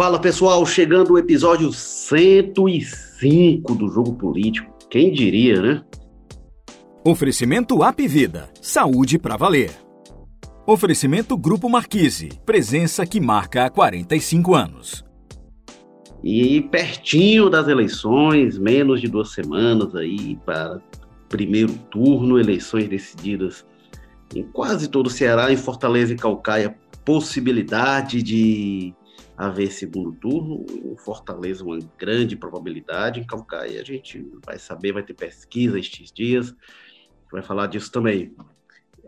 Fala pessoal, chegando o episódio 105 do Jogo Político. Quem diria, né? Oferecimento App Vida. Saúde para valer. Oferecimento Grupo Marquise. Presença que marca há 45 anos. E pertinho das eleições, menos de duas semanas aí para primeiro turno, eleições decididas em quase todo o Ceará, em Fortaleza e Calcaia, possibilidade de haver segundo turno. Em Fortaleza, uma grande probabilidade. Em Calcaia, a gente vai saber, vai ter pesquisa estes dias, vai falar disso também.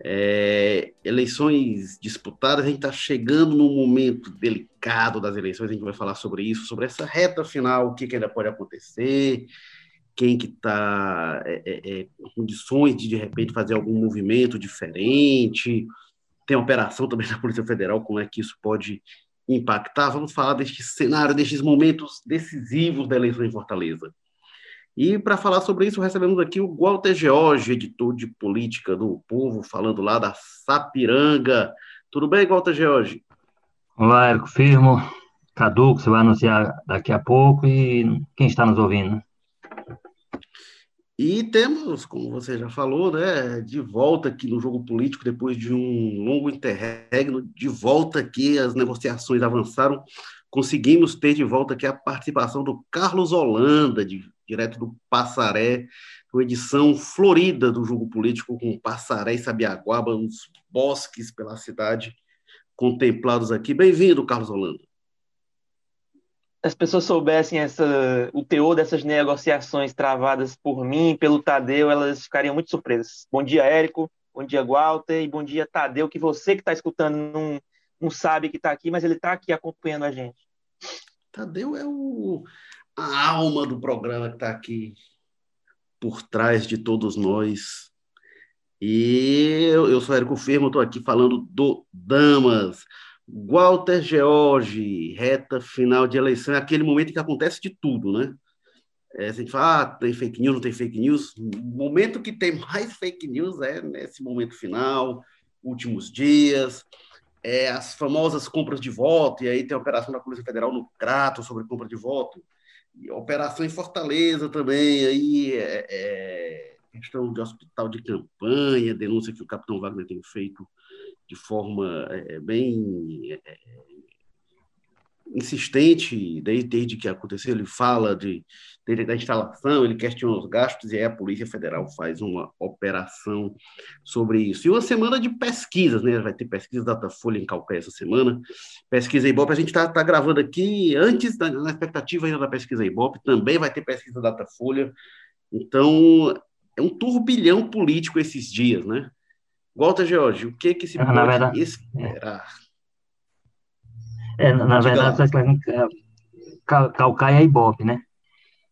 É, eleições disputadas, a gente está chegando num momento delicado das eleições, a gente vai falar sobre isso, sobre essa reta final, o que, que ainda pode acontecer, quem que está é, é, é, condições de, de repente, fazer algum movimento diferente, tem operação também da Polícia Federal, como é que isso pode impactar. Vamos falar deste cenário, destes momentos decisivos da eleição em Fortaleza. E para falar sobre isso, recebemos aqui o Walter George, editor de política do Povo, falando lá da Sapiranga. Tudo bem, Walter George? Olá, Érico Firmo, Cadu, que você vai anunciar daqui a pouco, e quem está nos ouvindo. E temos, como você já falou, né, de volta aqui no jogo político, depois de um longo interregno, de volta aqui, as negociações avançaram, conseguimos ter de volta aqui a participação do Carlos Holanda, de, direto do Passaré, com edição florida do jogo político, com Passaré e Sabiaguaba, uns bosques pela cidade contemplados aqui. Bem-vindo, Carlos Holanda as pessoas soubessem essa, o teor dessas negociações travadas por mim, pelo Tadeu, elas ficariam muito surpresas. Bom dia, Érico. Bom dia, Walter. E bom dia, Tadeu, que você que está escutando não, não sabe que está aqui, mas ele está aqui acompanhando a gente. Tadeu é o, a alma do programa que está aqui por trás de todos nós. E eu, eu sou Érico Firmo, estou aqui falando do Damas Walter George, reta final de eleição, é aquele momento que acontece de tudo, né? É, a gente fala, ah, tem fake news, não tem fake news. O momento que tem mais fake news é nesse momento final, últimos dias, é, as famosas compras de voto, e aí tem a operação da Polícia Federal no Crato sobre compra de voto, e operação em Fortaleza também, aí é, é, questão de hospital de campanha, denúncia que o capitão Wagner tem feito de forma é, bem é, insistente, desde, desde que aconteceu, ele fala de, desde a instalação, ele questiona os gastos, e aí a Polícia Federal faz uma operação sobre isso. E uma semana de pesquisas, né? Vai ter pesquisa Datafolha em Calcaia essa semana, pesquisa Ibope, a gente está tá gravando aqui, antes, da, na expectativa ainda da pesquisa Ibope, também vai ter pesquisa Datafolha, então é um turbilhão político esses dias, né? Walter George, o que que se pode verdade, esperar? É, é na, verdade, é, Calcaia e Ibope, né?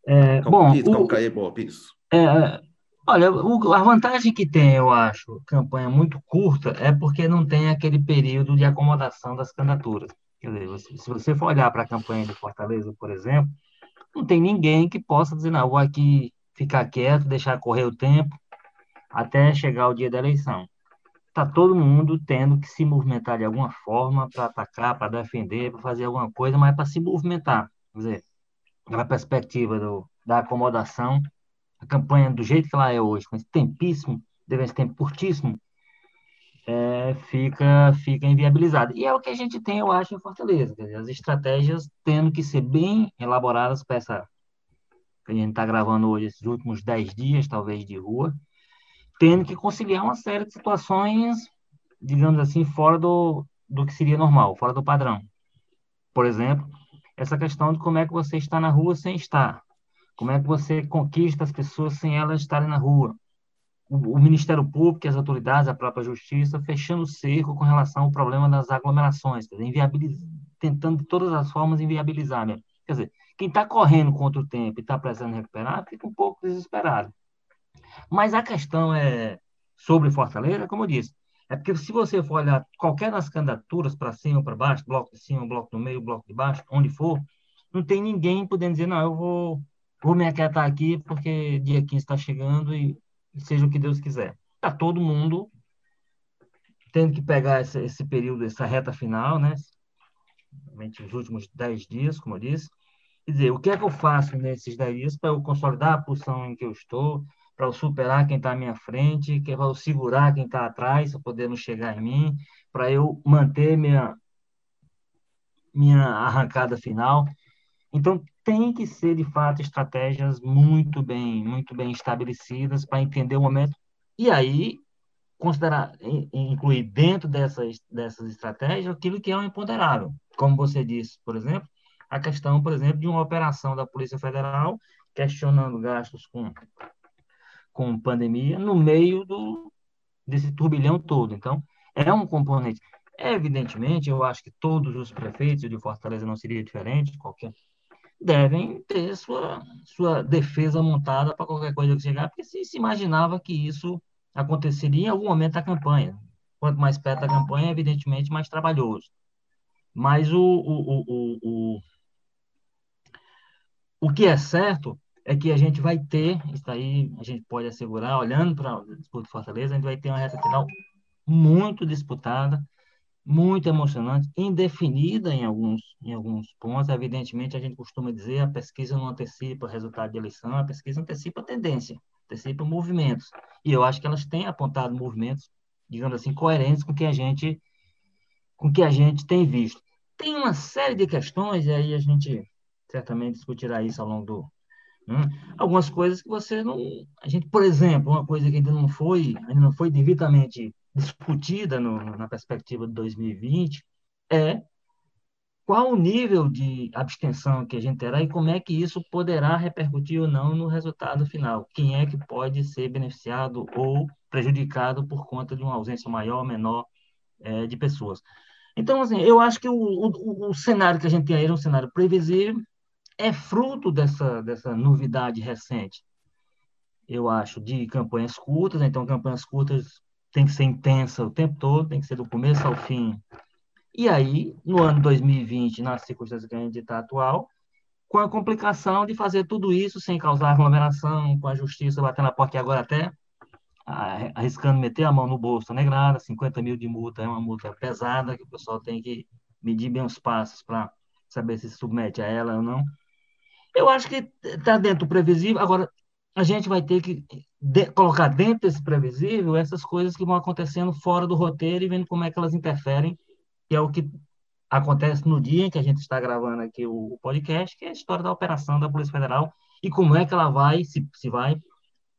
É, Cal, bom, isso, Calcaia e Ibope, isso. É, é, olha, o, a vantagem que tem, eu acho, campanha muito curta, é porque não tem aquele período de acomodação das candidaturas. Quer dizer, se você for olhar para a campanha de Fortaleza, por exemplo, não tem ninguém que possa dizer, não, vou aqui ficar quieto, deixar correr o tempo até chegar o dia da eleição está todo mundo tendo que se movimentar de alguma forma para atacar, para defender, para fazer alguma coisa, mas é para se movimentar. Quer dizer, na perspectiva do, da acomodação, a campanha do jeito que ela é hoje, com esse tempíssimo, deve esse tempo curtíssimo, é, fica, fica inviabilizada. E é o que a gente tem, eu acho, em Fortaleza. Dizer, as estratégias tendo que ser bem elaboradas para essa. A gente está gravando hoje, esses últimos dez dias, talvez, de rua, tendo que conciliar uma série de situações, digamos assim, fora do, do que seria normal, fora do padrão. Por exemplo, essa questão de como é que você está na rua sem estar. Como é que você conquista as pessoas sem elas estarem na rua. O, o Ministério Público, as autoridades, a própria Justiça, fechando o cerco com relação ao problema das aglomerações, tentando de todas as formas inviabilizar. Mesmo. Quer dizer, quem está correndo contra o tempo e está precisando recuperar, fica um pouco desesperado. Mas a questão é sobre Fortaleza, como eu disse, é porque se você for olhar qualquer das candidaturas, para cima ou para baixo, bloco de cima, bloco no meio, bloco de baixo, onde for, não tem ninguém podendo dizer, não, eu vou, vou me aquietar aqui porque dia 15 está chegando e, seja o que Deus quiser. Está todo mundo tendo que pegar esse, esse período, essa reta final, né? os últimos dez dias, como eu disse. Quer dizer, o que é que eu faço nesses dez dias para eu consolidar a posição em que eu estou, para eu superar quem está à minha frente, para eu segurar quem está atrás, para poder chegar em mim, para eu manter minha, minha arrancada final. Então, tem que ser, de fato, estratégias muito bem, muito bem estabelecidas para entender o momento. E aí, considerar, incluir dentro dessas, dessas estratégias aquilo que é um imponderável. Como você disse, por exemplo, a questão, por exemplo, de uma operação da Polícia Federal questionando gastos com, com pandemia no meio do, desse turbilhão todo. Então, é um componente. Evidentemente, eu acho que todos os prefeitos de Fortaleza não seria diferente, qualquer devem ter sua, sua defesa montada para qualquer coisa que chegar, porque se, se imaginava que isso aconteceria em algum momento da campanha. Quanto mais perto da campanha, evidentemente, mais trabalhoso. Mas o, o, o, o, o que é certo é que a gente vai ter, isso aí a gente pode assegurar, olhando para o disputa de Fortaleza, a gente vai ter uma reta final muito disputada, muito emocionante, indefinida em alguns, em alguns pontos. Evidentemente, a gente costuma dizer a pesquisa não antecipa o resultado de eleição, a pesquisa antecipa a tendência, antecipa movimentos. E eu acho que elas têm apontado movimentos, digamos assim, coerentes com o que a gente, com o que a gente tem visto. Tem uma série de questões, e aí a gente certamente discutirá isso ao longo do. Né? Algumas coisas que você não. A gente, por exemplo, uma coisa que ainda não foi, ainda não foi devidamente discutida no, na perspectiva de 2020 é qual o nível de abstenção que a gente terá e como é que isso poderá repercutir ou não no resultado final. Quem é que pode ser beneficiado ou prejudicado por conta de uma ausência maior ou menor é, de pessoas. Então, assim, eu acho que o, o, o, cenário que a gente tem aí é um cenário previsível, é fruto dessa, dessa novidade recente, eu acho, de campanhas curtas. Então, campanhas curtas tem que ser intensa o tempo todo, tem que ser do começo ao fim. E aí, no ano 2020, nas circunstâncias que a gente está atual, com a complicação de fazer tudo isso sem causar aglomeração, com a justiça batendo na porta e agora até arriscando meter a mão no bolso negrada, 50 mil de multa é uma multa pesada, que o pessoal tem que medir bem os passos para saber se submete a ela ou não. Eu acho que está dentro do previsível. Agora, a gente vai ter que de, colocar dentro desse previsível essas coisas que vão acontecendo fora do roteiro e vendo como é que elas interferem, que é o que acontece no dia em que a gente está gravando aqui o, podcast, que é a história da operação da Polícia Federal e como é que ela vai, se, se vai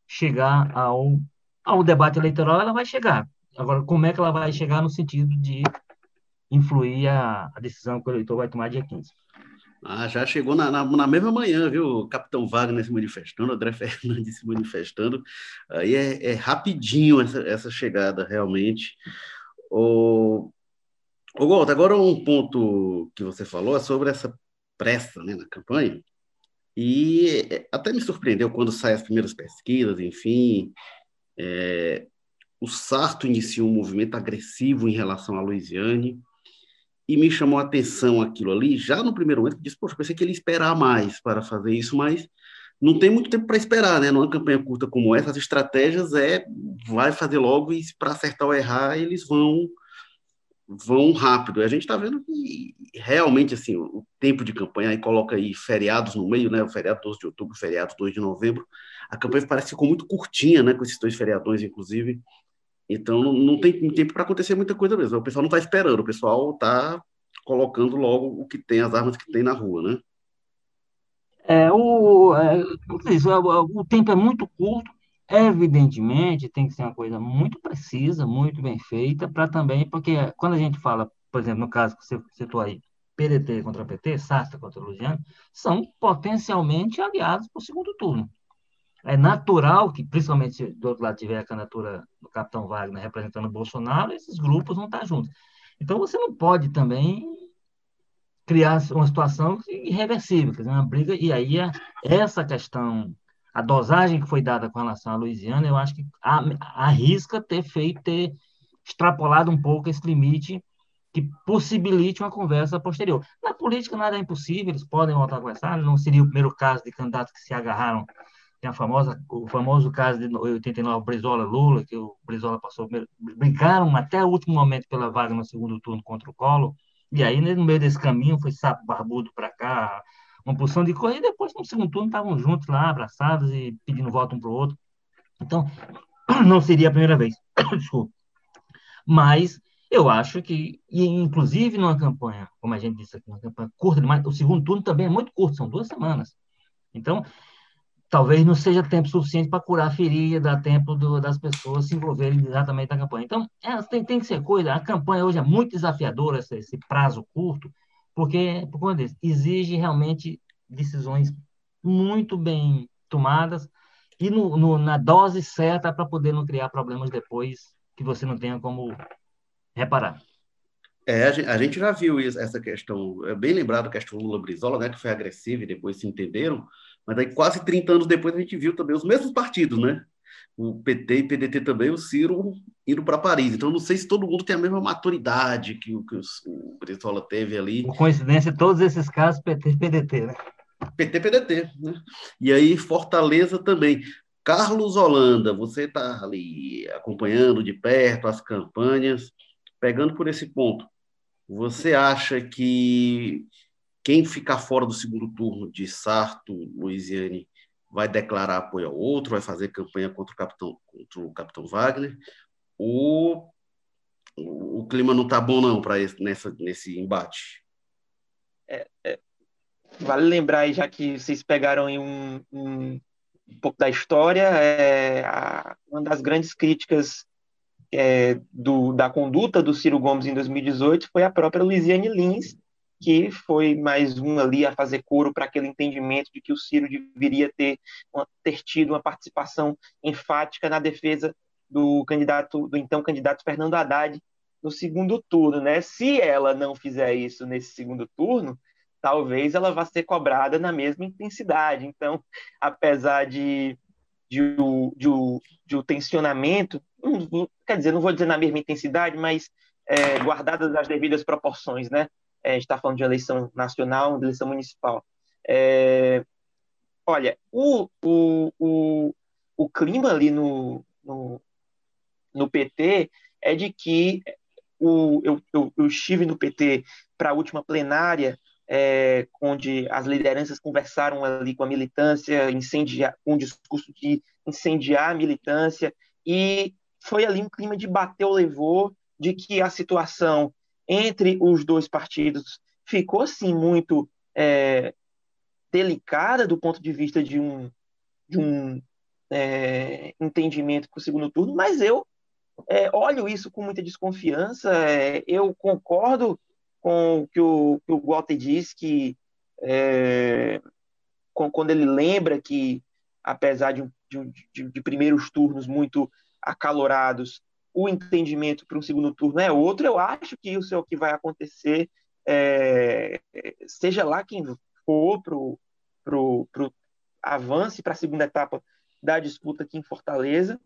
chegar ao, ao debate eleitoral, ela vai chegar. Agora, como é que ela vai chegar no sentido de influir a, a decisão que o eleitor vai tomar dia 15? Ah, já chegou na, na, na, mesma manhã, viu? Capitão Wagner se manifestando, André Fernandes se manifestando. Aí é, é rapidinho essa, essa, chegada, realmente. O, o Walter, agora um ponto que você falou é sobre essa pressa né, na campanha. E é, até me surpreendeu quando saem as primeiras pesquisas, enfim. É, o Sarto iniciou um movimento agressivo em relação a Luiziane e me chamou a atenção aquilo ali, já no primeiro momento, disse, poxa, pensei que ele ia esperar mais para fazer isso, mas não tem muito tempo para esperar, né? Numa campanha curta como essa, as estratégias é, vai fazer logo e para acertar ou errar, eles vão vão rápido. A gente está vendo que realmente, assim, o tempo de campanha, aí coloca aí feriados no meio, né? O feriado 12 de outubro, feriado 2 de novembro, a campanha parece que ficou muito curtinha, né? Com esses dois feriadões, inclusive, então, não, tem tempo para acontecer muita coisa mesmo. O pessoal não está esperando, o pessoal está colocando logo o que tem, as armas que tem na rua, né? É, o, é, o tempo é muito curto, evidentemente tem que ser uma coisa muito precisa, muito bem feita, para também, porque quando a gente fala, por exemplo, no caso que você citou aí, PDT contra PT, Sastra contra Luciano, são potencialmente aliados para o segundo turno é natural que, principalmente se do outro lado tiver a candidatura do capitão Wagner representando o Bolsonaro, esses grupos vão estar juntos. Então, você não pode também criar uma situação irreversível, quer dizer, uma briga, e aí essa questão, a dosagem que foi dada com relação à Louisiana, eu acho que arrisca ter feito, ter extrapolado um pouco esse limite que possibilite uma conversa posterior. Na política nada é impossível, eles podem voltar a conversar, não seria o primeiro caso de candidatos que se agarraram tem a famosa, o famoso caso de 89, Brizola-Lula, que o Brizola passou, brincaram até o último momento pela vaga no segundo turno contra o Collor, E aí, no meio desse caminho, foi sapo barbudo para cá, uma porção de coisa, e depois, no segundo turno, estavam juntos lá, abraçados e pedindo voto um para o outro. Então, não seria a primeira vez. Desculpa. Mas eu acho que, e inclusive numa campanha, como a gente disse aqui, uma campanha curta demais, o segundo turno também é muito curto, são duas semanas. Então, talvez não seja tempo suficiente para curar a ferida, tempo do, das pessoas se envolverem exatamente na campanha. Então, é, tem, tem que ser coisa. A campanha hoje é muito desafiadora, esse, esse prazo curto, porque, por conta disso, exige realmente decisões muito bem tomadas e no, no, na dose certa para poder não criar problemas depois que você não tenha como reparar. É, a gente já viu isso, essa questão, é bem lembrado a questão Lula-Brizola, né, que foi agressiva e depois se entenderam, mas aí quase 30 anos depois a gente viu também os mesmos partidos, né? O PT e PDT também, o Ciro indo para Paris. Então, não sei se todo mundo tem a mesma maturidade que o que o Brizola teve ali. Por coincidência, todos esses casos PT e PDT, né? PT, PDT, né? E aí Fortaleza também. Carlos Holanda, você está ali acompanhando de perto as campanhas, pegando por esse ponto. Você acha que quem ficar fora do segundo turno de Sarto, Luiziane, vai declarar apoio ao outro, vai fazer campanha contra o capitão, contra o capitão Wagner? Ou o clima não está bom não para nesse embate? É, é, vale lembrar já que vocês pegaram um, um, um pouco da história, é, a, uma das grandes críticas é, do, da conduta do Ciro Gomes em 2018 foi a própria Luiziane Lins, que foi mais um ali a fazer coro para aquele entendimento de que o Ciro deveria ter, ter tido uma participação enfática na defesa do candidato, do então candidato Fernando Haddad no segundo turno, né? Se ela não fizer isso nesse segundo turno, talvez ela vá ser cobrada na mesma intensidade. Então, apesar de, de, de, de o tensionamento, quer dizer, não vou dizer na mesma intensidade, mas é, guardadas as devidas proporções, né? É, a gente está falando de eleição nacional, de eleição municipal. É, olha, o, o, o, o clima ali no, no, no PT é de que o, eu, eu, eu estive no PT para a última plenária é, onde as lideranças conversaram ali com a militância, com um discurso de incendiar a militância, e foi ali um clima de bater ou levou, de que a situação entre os dois partidos ficou, sim, muito é, delicada do ponto de vista de um, de um é, entendimento para o segundo turno, mas eu é, olho isso com muita desconfiança, é, eu concordo com o que o, que o Walter diz, que é, com, quando ele lembra que, apesar de, de, de, primeiros turnos muito acalorados, o entendimento para um segundo turno é outro, eu acho que isso é o que vai acontecer, é, seja lá quem for para o pro, pro avance para a segunda etapa da disputa aqui em Fortaleza,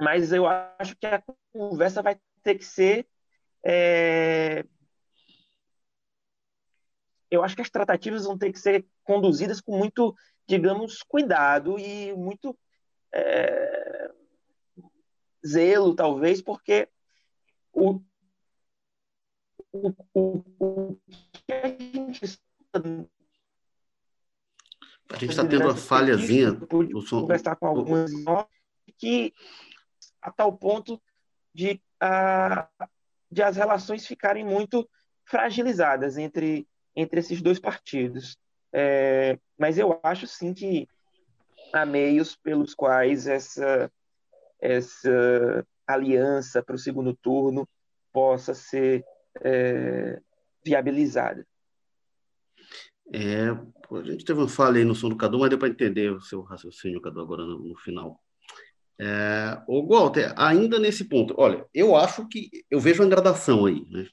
mas eu acho que a conversa vai ter que ser é, eu acho que as tratativas vão ter que ser conduzidas com muito, digamos, cuidado e muito é, zelo, talvez, porque o, o, o, o que a gente a gente está tendo uma falhazinha. no som. conversar com algumas que a tal ponto de, a, de as relações ficarem muito fragilizadas entre entre esses dois partidos. É, mas eu acho sim que há meios pelos quais essa, essa aliança para o segundo turno possa ser é, viabilizada. É, a gente teve uma falha aí no som do Cadu, mas deu para entender o seu raciocínio, Cadu, agora no, no final. É, o Walter, ainda nesse ponto, olha, eu acho que eu vejo uma gradação aí, né?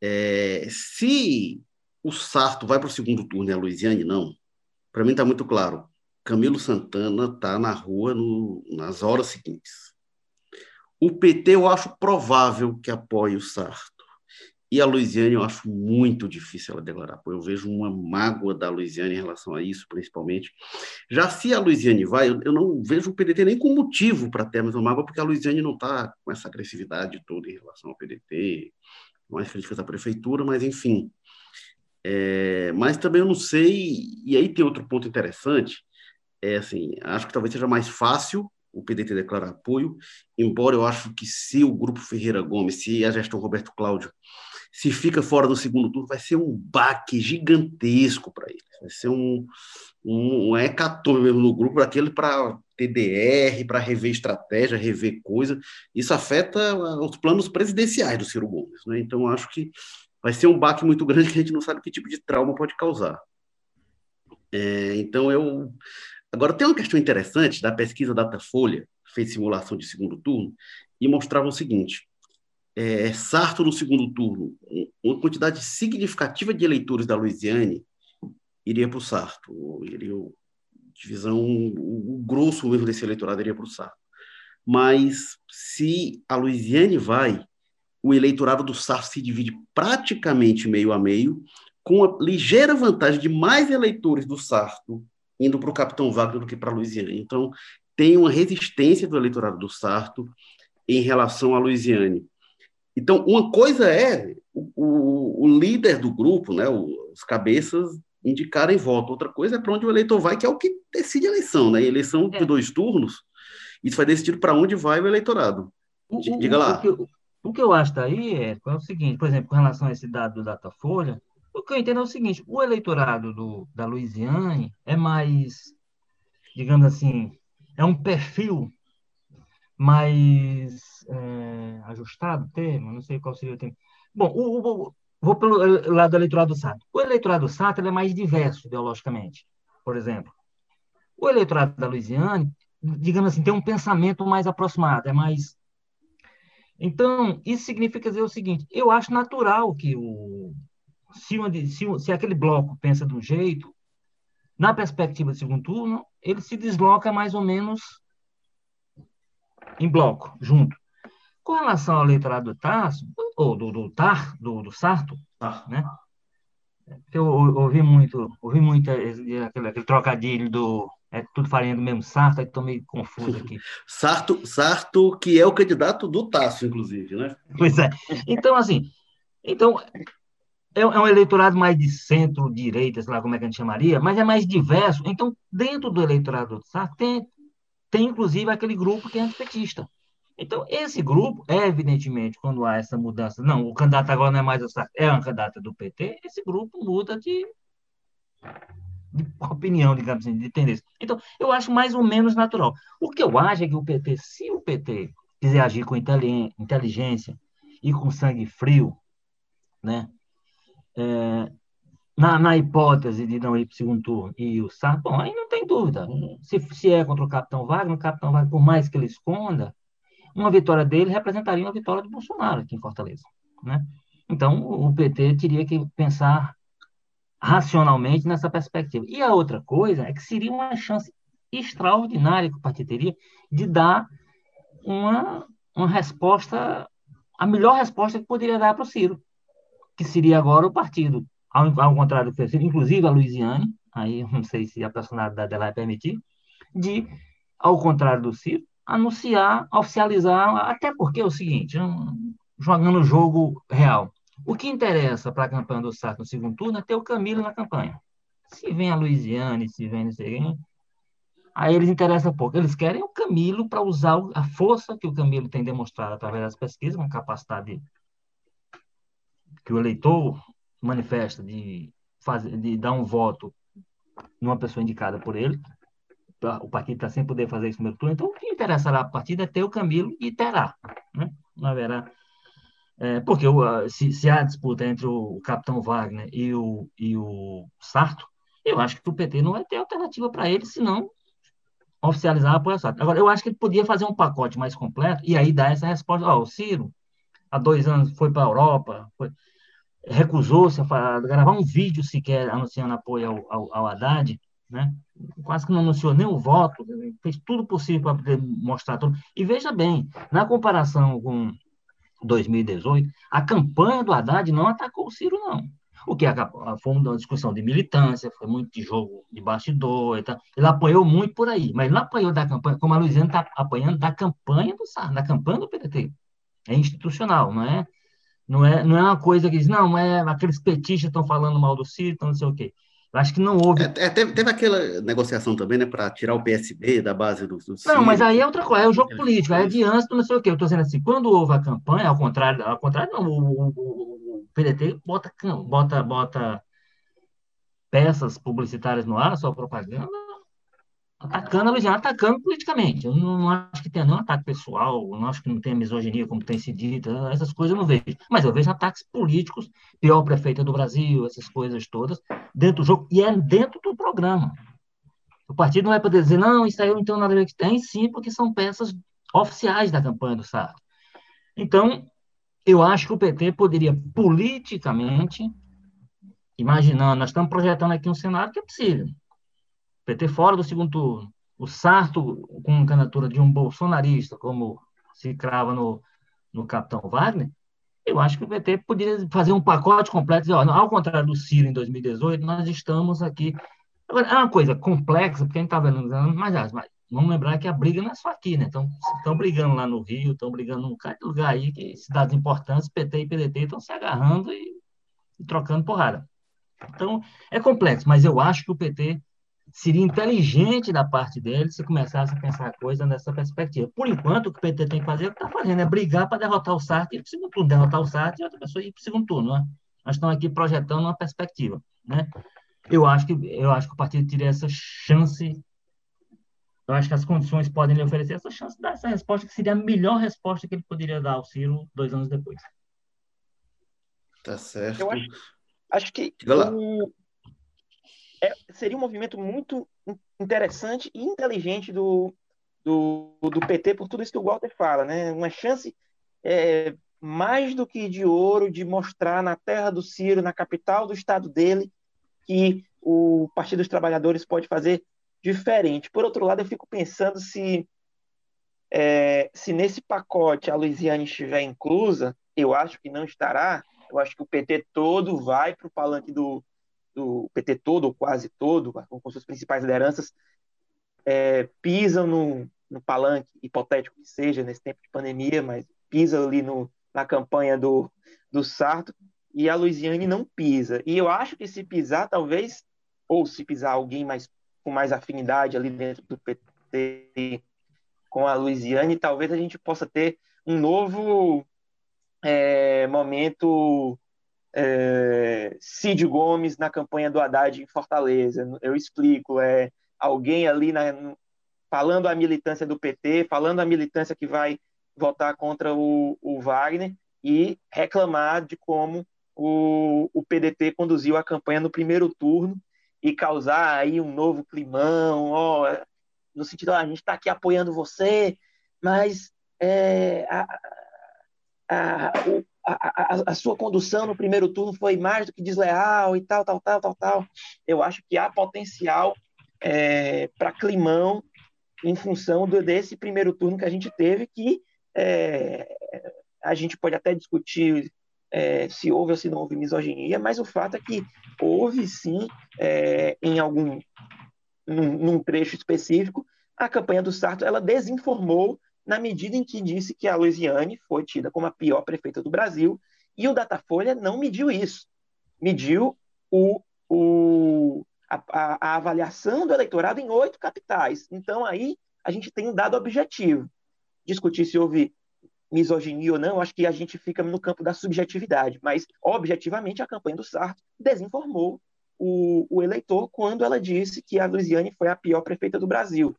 É, se o Sarto vai para o segundo turno e a Luiziane não, para mim está muito claro. Camilo Santana está na rua no, nas horas seguintes. O PT eu acho provável que apoie o Sarto. E a Luiziane eu acho muito difícil ela declarar apoio. Eu vejo uma mágoa da Luiziane em relação a isso, principalmente. Já se a Luiziane vai, eu, não vejo o PDT nem com motivo para ter a mesma mágoa, porque a Luiziane não está com essa agressividade toda em relação ao PDT mais críticas à prefeitura, mas enfim. É, mas também eu não sei, e aí tem outro ponto interessante, é assim, acho que talvez seja mais fácil o PDT declarar apoio, embora eu acho que se o grupo Ferreira Gomes, se a gestão Roberto Cláudio, se fica fora do segundo turno, vai ser um baque gigantesco para eles. Vai ser um, um, um hecatombe mesmo no grupo, aquele para TDR, para rever estratégia, rever coisa. Isso afeta os planos presidenciais do Ciro Gomes. Né? Então, acho que vai ser um baque muito grande que a gente não sabe que tipo de trauma pode causar. É, então, eu Agora, tem uma questão interessante da pesquisa Datafolha, fez simulação de segundo turno, e mostrava o seguinte: é, Sarto no segundo turno, uma quantidade significativa de eleitores da Louisiane iria para o Sarto, iria divisão, o, o grosso mesmo desse eleitorado iria para o Sarto. Mas se a Louisiane vai, o eleitorado do Sarto se divide praticamente meio a meio, com a ligeira vantagem de mais eleitores do Sarto indo para o Capitão Wagner do que para a Louisiana. Então, tem uma resistência do eleitorado do Sarto em relação à Louisiane. Então, uma coisa é o, o, o líder do grupo, né, os cabeças, indicarem voto. Outra coisa é para onde o eleitor vai, que é o que decide a eleição. Né? eleição de é. dois turnos, isso vai decidir para onde vai o eleitorado. O, Diga lá. O que, o que eu acho daí é, é o seguinte, por exemplo, com relação a esse dado do Datafolha, o que eu entendo é o seguinte: o eleitorado do, da Louisiana é mais, digamos assim, é um perfil mais é, ajustado, termo, não sei qual seria o termo. Bom, o, o, vou pelo lado do eleitorado do Sato. O eleitorado do Sato é mais diverso ideologicamente, por exemplo. O eleitorado da Louisiana, digamos assim, tem um pensamento mais aproximado, é mais. Então, isso significa dizer o seguinte: eu acho natural que o, se, se, se aquele bloco pensa de um jeito, na perspectiva do segundo turno, ele se desloca mais ou menos em bloco, junto. Com relação ao eleitorado do Tarso, ou do, do TAR, do, do Sarto, ah. né? Eu ouvi muito, ouvi muito aquele, aquele trocadilho do é tudo farinha do mesmo Sarto, aí estou meio confuso aqui. Sarto, Sarto, que é o candidato do Tasso, inclusive, né? Pois é. Então, assim, então, é, é um eleitorado mais de centro-direita, sei lá como é que a gente chamaria, mas é mais diverso. Então, dentro do eleitorado do Sarto, tem, tem inclusive aquele grupo que é antipetista. Então, esse grupo, é, evidentemente, quando há essa mudança, não, o candidato agora não é mais o Sarto, é um candidato do PT, esse grupo muda de, de opinião, digamos assim, de tendência. Então, eu acho mais ou menos natural. O que eu acho é que o PT, se o PT quiser agir com inteligência e com sangue frio, né, é, na, na, hipótese de não ir para o segundo turno e o Sarto, bom, aí não tem dúvida. Se, se é contra o Capitão Wagner, o Capitão Wagner, por mais que ele esconda, uma vitória dele representaria uma vitória do Bolsonaro aqui em Fortaleza. Né? Então, o PT teria que pensar racionalmente nessa perspectiva. E a outra coisa é que seria uma chance extraordinária que o partido teria de dar uma, uma resposta, a melhor resposta que poderia dar para o Ciro que seria agora o partido, ao, ao contrário do que inclusive a Luiziane, aí não sei se a personalidade dela vai permitir, de, ao contrário do Ciro, anunciar, oficializar, até porque é o seguinte, jogando o jogo real. O que interessa para a campanha do Sarto no segundo turno é ter o Camilo na campanha. Se vem a Luiziane, se vem não sei quem, aí eles interessam pouco. Eles querem o Camilo para usar a força que o Camilo tem demonstrado através das pesquisas, uma capacidade que o eleitor manifesta de, fazer, de dar um voto numa pessoa indicada por ele, o partido está sem poder fazer isso no primeiro turno, então o que interessará a partido é ter o Camilo e terá. Né? Não haverá. É, porque se, se, há disputa entre o, capitão Wagner e o, e o Sarto, eu acho que o PT não vai ter alternativa para ele, senão oficializar a apoio Sarto. Agora, eu acho que ele podia fazer um pacote mais completo e aí dar essa resposta. Ó, oh, o Ciro, há dois anos, foi para a Europa, foi recusou-se a gravar um vídeo sequer anunciando apoio ao, ao, ao Haddad, né? quase que não anunciou nem o voto, fez tudo possível para poder mostrar tudo. E veja bem, na comparação com 2018, a campanha do Haddad não atacou o Ciro, não. O que foi uma discussão de militância, foi muito de jogo de bastidor e tal. Ele apoiou muito por aí, mas não apoiou da campanha, como a Luiziana está apoiando da campanha do SAR, da campanha do PDT. É institucional, não é Não é, não é uma coisa que diz, não, é aqueles petistas estão falando mal do Ciro, então não sei o quê. Eu acho que não houve. É, é, teve, teve, aquela negociação também, né, para tirar o PSB da base do, do Não, mas aí é outra coisa, é o jogo político, é adiante, não sei o quê. Eu estou dizendo assim, quando houve a campanha, ao contrário, ao contrário, não, o, o, o PDT bota, bota, bota peças publicitárias no ar, sua propaganda, atacando a Luiziana, atacando politicamente. Eu não, acho que tenha nenhum ataque pessoal, não acho que não tenha misoginia, como tem se dito, essas coisas eu não vejo. Mas eu vejo ataques políticos, pior prefeita do Brasil, essas coisas todas, dentro do jogo, e é dentro do programa. O partido não é para dizer, não, isso aí eu não tenho nada a ver que tem, sim, porque são peças oficiais da campanha do Sarto. Então, eu acho que o PT poderia politicamente, imaginando, nós estamos projetando aqui um cenário que é possível, PT fora do segundo turno, o Sarto com candidatura de um bolsonarista, como se crava no, no capitão Wagner, eu acho que o PT poderia fazer um pacote completo, dizer, ó, ao contrário do Ciro em 2018, nós estamos aqui. Agora, é uma coisa complexa, porque a gente está vendo, mas, mas vamos lembrar que a briga não é só aqui, né? Então, estão brigando lá no Rio, estão brigando num cada lugar aí, que cidades importantes, PT e PDT estão se agarrando e, e trocando porrada. Então, é complexo, mas eu acho que o PT seria inteligente da parte dele se começasse a pensar a coisa nessa perspectiva. Por enquanto, o que o PT tem que fazer é o que está fazendo, é brigar para derrotar o Sartre e ir para o segundo turno, derrotar o Sartre e outra pessoa ir para o segundo turno. Né? Nós estamos aqui projetando uma perspectiva. Né? Eu, acho que, eu acho que o partido teria essa chance, eu acho que as condições podem lhe oferecer essa chance de dar essa resposta, que seria a melhor resposta que ele poderia dar ao Ciro dois anos depois. Tá certo. Eu acho, acho que o, é, seria um movimento muito interessante e inteligente do, do, do, PT por tudo isso que o Walter fala, né? Uma chance é, mais do que de ouro de mostrar na terra do Ciro, na capital do estado dele, que o Partido dos Trabalhadores pode fazer diferente. Por outro lado, eu fico pensando se é, se nesse pacote a Luiziane estiver inclusa, eu acho que não estará. Eu acho que o PT todo vai para o palanque do, do PT todo, ou quase todo, com suas principais lideranças, é, pisam no, no palanque, hipotético que seja, nesse tempo de pandemia, mas pisam ali no, na campanha do, do Sarto, e a Luiziane não pisa. E eu acho que se pisar, talvez, ou se pisar alguém mais com mais afinidade ali dentro do PT com a Luiziane, talvez a gente possa ter um novo é, momento é, Cid Gomes na campanha do Haddad em Fortaleza. Eu explico, é alguém ali na, falando a militância do PT, falando a militância que vai votar contra o, o Wagner e reclamar de como o, o PDT conduziu a campanha no primeiro turno e causar aí um novo climão, ó, no sentido, ó, a gente está aqui apoiando você, mas é, a, a, o, a, a, sua condução no primeiro turno foi mais do que desleal e tal, tal, tal, tal, tal. Eu acho que há potencial é, para climão em função do, desse primeiro turno que a gente teve, que é, a gente pode até discutir é, se houve ou se não houve misoginia, mas o fato é que houve sim, é, em algum num, num trecho específico, a campanha do Sarto ela desinformou na medida em que disse que a Luiziane foi tida como a pior prefeita do Brasil, e o Datafolha não mediu isso. Mediu o, o, a, a, a avaliação do eleitorado em oito capitais. Então, aí, a gente tem um dado objetivo. Discutir se houve misoginia ou não, acho que a gente fica no campo da subjetividade, mas, objetivamente, a campanha do Sarto desinformou o, o eleitor quando ela disse que a Luiziane foi a pior prefeita do Brasil,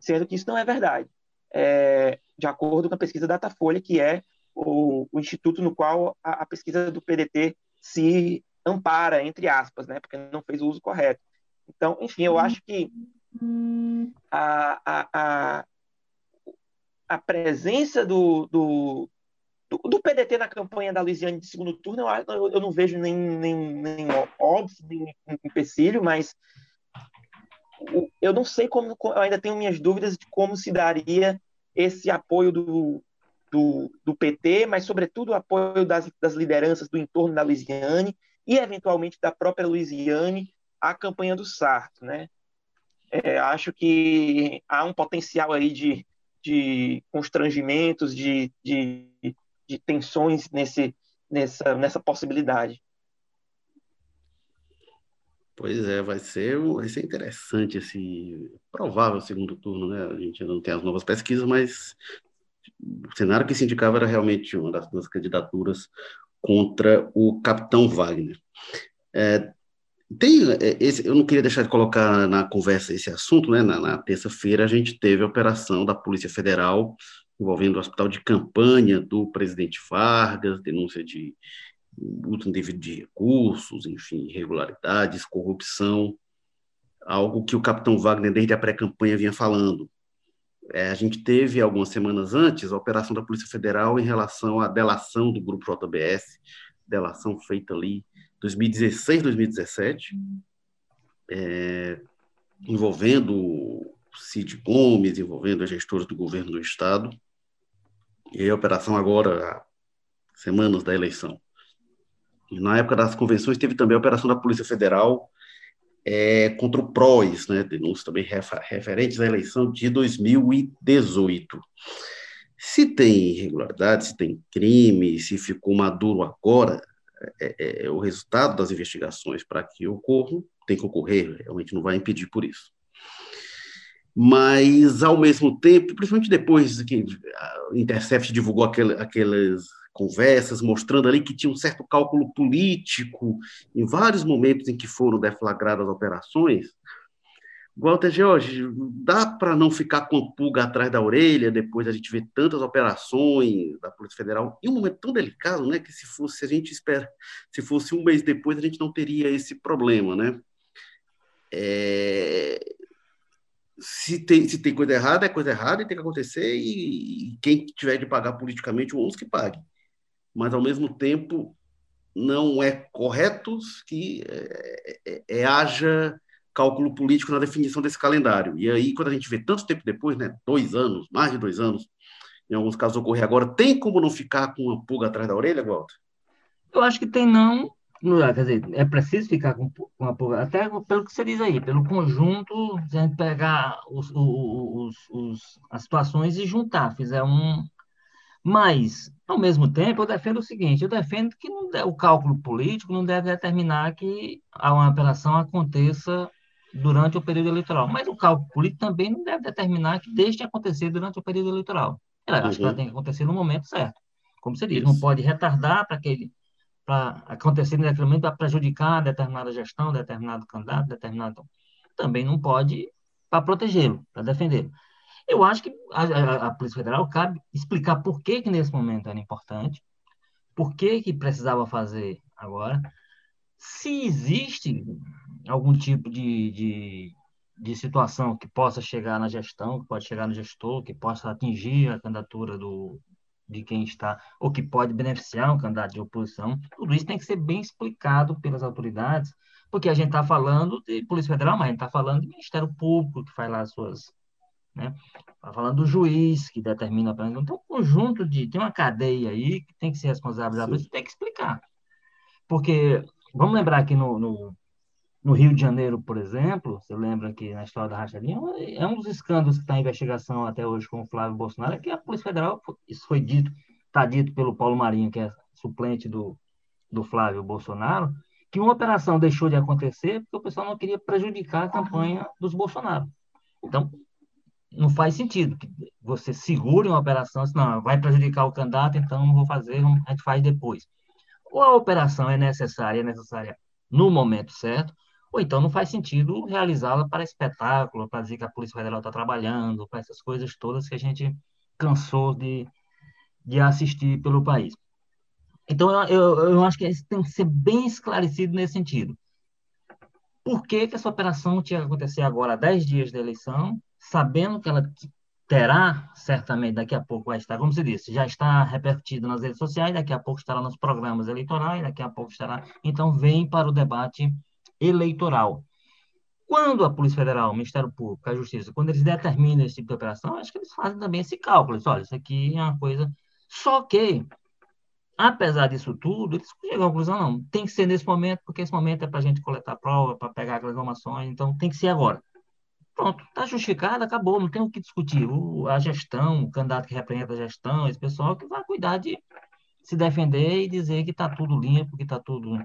sendo que isso não é verdade é, de acordo com a pesquisa Datafolha, que é o, o instituto no qual a, a, pesquisa do PDT se ampara, entre aspas, né, porque não fez o uso correto. Então, enfim, eu acho que a, a, a, a presença do, do, do, do, PDT na campanha da Luiziane de segundo turno, eu, eu não vejo nem, nem, nem óbvio, nem empecilho, mas eu não sei como, eu ainda tenho minhas dúvidas de como se daria esse apoio do, do, do PT, mas sobretudo o apoio das, das lideranças do entorno da Luiziane e eventualmente da própria Luiziane à campanha do Sarto, né? É, acho que há um potencial aí de, de constrangimentos, de, de, de tensões nesse, nessa, nessa possibilidade. Pois é, vai ser, vai ser interessante esse provável segundo turno, né? A gente ainda não tem as novas pesquisas, mas o cenário que se indicava era realmente uma das duas candidaturas contra o capitão Wagner. É, tem é, esse, eu não queria deixar de colocar na conversa esse assunto, né? Na, na terça-feira a gente teve a operação da Polícia Federal envolvendo o hospital de campanha do presidente Vargas, denúncia de uso indevido de recursos, enfim, irregularidades, corrupção, algo que o capitão Wagner desde a pré-campanha vinha falando. É, a gente teve, algumas semanas antes, a operação da Polícia Federal em relação à delação do grupo JBS, delação feita ali 2016, 2017, é, envolvendo Cid Gomes, envolvendo as gestoras do governo do Estado, e a operação agora, semanas da eleição. Na época das convenções, teve também a operação da Polícia Federal é, contra o PROS, né, também referentes à eleição de 2018. Se tem irregularidade, se tem crime, se ficou maduro agora, é, é, é o resultado das investigações para que ocorram, tem que ocorrer, realmente não vai impedir por isso. Mas, ao mesmo tempo, principalmente depois que a Intercept divulgou aquele, aquelas conversas, mostrando ali que tinha um certo cálculo político em vários momentos em que foram deflagradas operações. Walter George, dá para não ficar com a pulga atrás da orelha depois a gente ver tantas operações da Polícia Federal em um momento tão delicado, né? Que se fosse a gente espera, se fosse um mês depois a gente não teria esse problema, né? É, se tem, se tem coisa errada, é coisa errada e tem que acontecer, e, e quem tiver de pagar politicamente o ônus que pague mas ao mesmo tempo não é correto que é, é, haja cálculo político na definição desse calendário. E aí, quando a gente vê tanto tempo depois, né, dois anos, mais de dois anos, em alguns casos ocorrer agora, tem como não ficar com uma pulga atrás da orelha, Walter? Eu acho que tem não, quer dizer, é preciso ficar com uma pulga, até pelo que você diz aí, pelo conjunto, a gente pegar os, os, os, as situações e juntar, fizer um, mas, ao mesmo tempo, eu defendo o seguinte: eu defendo que o cálculo político não deve determinar que uma operação aconteça durante o período eleitoral. Mas o cálculo político também não deve determinar que deixe de acontecer durante o período eleitoral. Eu uhum. acho que ela tem que acontecer no momento certo. Como você diz, Isso. não pode retardar para aquele para acontecer momento para prejudicar determinada gestão, determinado candidato, determinado. Também não pode para protegê-lo, para defendê-lo. Eu acho que a, a, a, Polícia Federal cabe explicar por que, que nesse momento era importante, por que, que precisava fazer agora, se existe algum tipo de, de, de situação que possa chegar na gestão, que pode chegar no gestor, que possa atingir a candidatura do, de quem está, ou que pode beneficiar um candidato de oposição, tudo isso tem que ser bem explicado pelas autoridades, porque a gente está falando de Polícia Federal, mas a gente está falando de Ministério Público, que faz lá as suas né? Tá falando do juiz que determina a pena. Então, tem um conjunto de. Tem uma cadeia aí que tem que ser responsável isso tem que explicar. Porque, vamos lembrar que no, no, no, Rio de Janeiro, por exemplo, você lembra que na história da rachadinha, é um dos escândalos que está em investigação até hoje com o Flávio Bolsonaro, é que a Polícia Federal, isso foi dito, está dito pelo Paulo Marinho, que é suplente do, do Flávio Bolsonaro, que uma operação deixou de acontecer porque o pessoal não queria prejudicar a campanha dos Bolsonaro. Então, não faz sentido que você segure uma operação, não, vai prejudicar o candidato, então não vou fazer, a gente faz depois. Ou a operação é necessária, é necessária no momento certo, ou então não faz sentido realizá-la para espetáculo, para dizer que a Polícia Federal está trabalhando, para essas coisas todas que a gente cansou de, de assistir pelo país. Então, eu, eu, eu acho que isso tem que ser bem esclarecido nesse sentido. Por que, que essa operação tinha que acontecer agora, 10 dias da eleição, sabendo que ela terá, certamente, daqui a pouco vai estar, como você disse, já está repercutido nas redes sociais, daqui a pouco estará nos programas eleitorais, daqui a pouco estará. Então, vem para o debate eleitoral. Quando a Polícia Federal, o Ministério Público, a Justiça, quando eles determinam esse tipo de operação, acho que eles fazem também esse cálculo. Olha, isso aqui é uma coisa. Só que, apesar disso tudo, eles chegam à conclusão, não, tem que ser nesse momento, porque esse momento é para a gente coletar prova, para pegar aquelas informações, então tem que ser agora. Pronto, está justificado, acabou, não tem o que discutir. O, a gestão, o candidato que representa a gestão, esse pessoal que vai cuidar de se defender e dizer que está tudo limpo, que está tudo.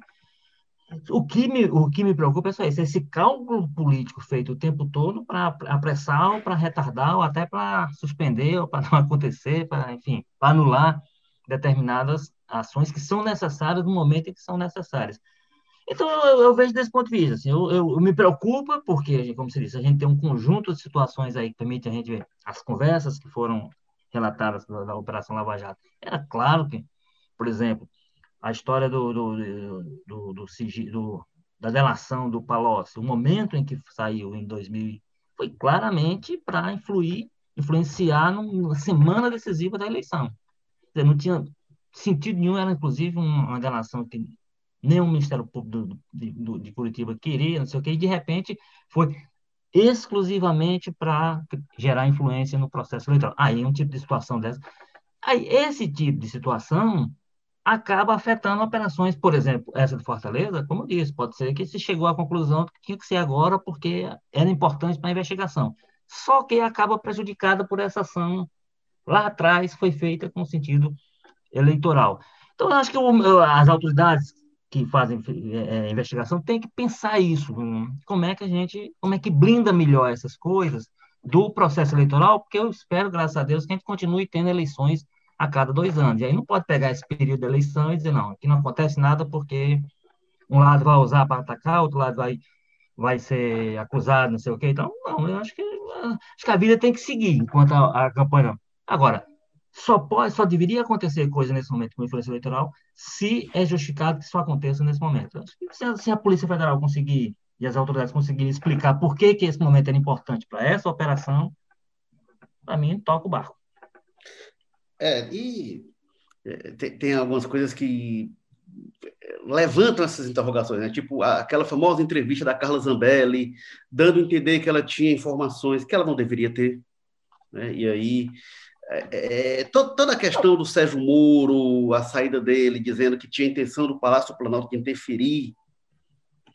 O que, me, o que me preocupa é só isso, esse cálculo político feito o tempo todo para apressar ou para retardar ou até para suspender ou para não acontecer, para, enfim, anular determinadas ações que são necessárias no momento em que são necessárias. Então, eu, eu vejo desse ponto de vista. Assim, eu, eu, eu, me preocupa, porque, como você disse, a gente tem um conjunto de situações aí que permite a gente ver as conversas que foram relatadas da, da Operação Lava Jato. Era claro que, por exemplo, a história do, do, do, do, do da delação do Palocci, o momento em que saiu em 2000, foi claramente para influir, influenciar na semana decisiva da eleição. Não tinha sentido nenhum, era inclusive uma delação que o Ministério Público de, de Curitiba queria, não sei o quê, e de repente foi exclusivamente para gerar influência no processo eleitoral. Aí, um tipo de situação dessa. Aí, esse tipo de situação acaba afetando operações, por exemplo, essa de Fortaleza, como eu disse, pode ser que se chegou à conclusão que tinha que ser agora porque era importante para a investigação. Só que acaba prejudicada por essa ação lá atrás foi feita com sentido eleitoral. Então, eu acho que as autoridades que fazem é, investigação têm que pensar isso. Como é que a gente, como é que blinda melhor essas coisas do processo eleitoral? Porque eu espero, graças a Deus, que a gente continue tendo eleições a cada dois anos. E aí não pode pegar esse período de eleição e dizer, não, aqui não acontece nada porque um lado vai usar para atacar, outro lado vai, vai ser acusado, não sei o quê. Então, não, eu acho que, acho que a vida tem que seguir enquanto a, a campanha. Agora, só pode, só deveria acontecer coisa nesse momento com influência eleitoral se é justificado que isso aconteça nesse momento. Se, se a Polícia Federal conseguir e as autoridades conseguirem explicar por que, que esse momento era importante para essa operação, para mim, toca o barco. É, e é, tem, tem, algumas coisas que levantam essas interrogações, né? Tipo aquela famosa entrevista da Carla Zambelli, dando a entender que ela tinha informações que ela não deveria ter, né? E aí é, é toda a questão do Sérgio Moro, a saída dele, dizendo que tinha intenção do Palácio Planalto de interferir.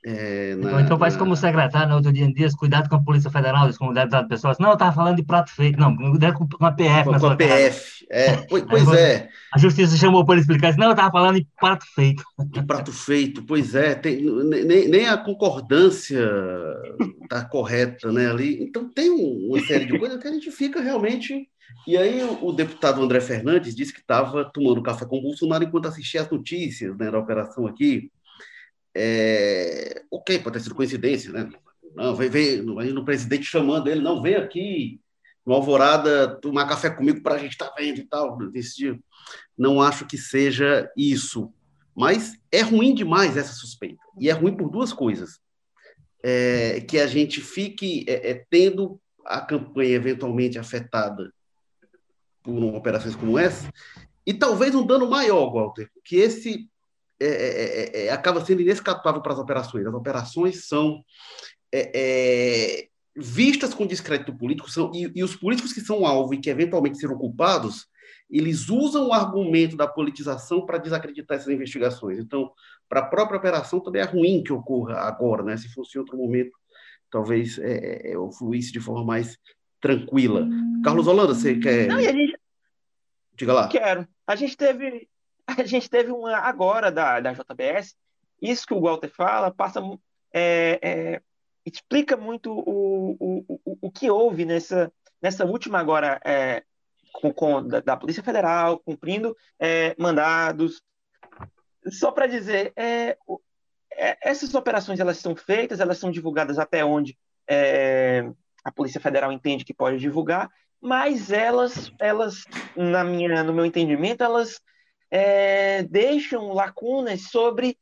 É, na, então faz na... como o secretário no outro dia em dias, cuidado com a Polícia Federal, com o deputado pessoal. Não, eu estava falando de prato feito. Não, cuidado com a PF. Com, com a PF, é, pois, pois é. A justiça chamou para ele explicar. Não, eu estava falando de prato feito. De prato feito, pois é. Tem, nem, nem a concordância está correta né, ali. Então tem uma série de coisas que a gente fica realmente e aí o, deputado André Fernandes disse que estava tomando café com o Bolsonaro enquanto assistia as notícias né, da operação aqui. É, ok, pode ter sido coincidência, né? Não, vem, vem, presidente chamando ele, não, vem aqui no Alvorada tomar café comigo para a gente estar tá vendo e tal, desse. Não acho que seja isso. Mas é ruim demais essa suspeita. E é ruim por duas coisas. É, que a gente fique é, é, tendo a campanha eventualmente afetada por operações como essa, e talvez um dano maior, Walter, que esse é é, é, é, acaba sendo inescapável para as operações. As operações são é, vistas com descrédito político, são, e, e, os políticos que são alvo e que eventualmente serão culpados, eles usam o argumento da politização para desacreditar essas investigações. Então, para a própria operação também é ruim que ocorra agora, né? Se fosse em outro momento, talvez é, é, fluísse de forma mais tranquila. Hum. Carlos Holanda, você quer. Não, gente... Diga lá. Quero. A gente teve, a gente teve uma agora da, da JBS. Isso que o Walter fala passa é, é, explica muito o, o, o, o que houve nessa, nessa última agora é, com, com da, da, Polícia Federal, cumprindo é, mandados. Só para dizer, é, é, essas operações elas são feitas, elas são divulgadas até onde a Polícia Federal entende que pode divulgar, mas elas, elas na minha, no meu entendimento, elas é, deixam lacunas sobre